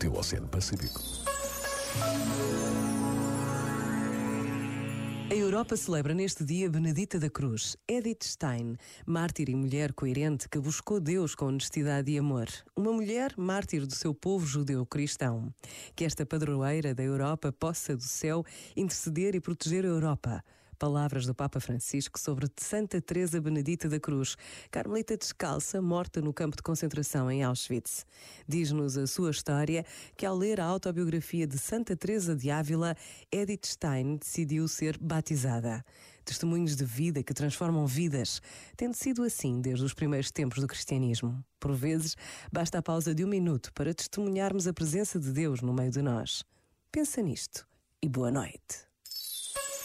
teu Oceano Pacífico. A Europa celebra neste dia Benedita da Cruz, Edith Stein, mártir e mulher coerente que buscou Deus com honestidade e amor. Uma mulher mártir do seu povo judeu-cristão. Que esta padroeira da Europa possa do céu interceder e proteger a Europa. Palavras do Papa Francisco sobre Santa Teresa Benedita da Cruz, carmelita descalça, morta no campo de concentração em Auschwitz. Diz-nos a sua história que ao ler a autobiografia de Santa Teresa de Ávila, Edith Stein decidiu ser batizada. Testemunhos de vida que transformam vidas, tendo sido assim desde os primeiros tempos do cristianismo. Por vezes, basta a pausa de um minuto para testemunharmos a presença de Deus no meio de nós. Pensa nisto e boa noite.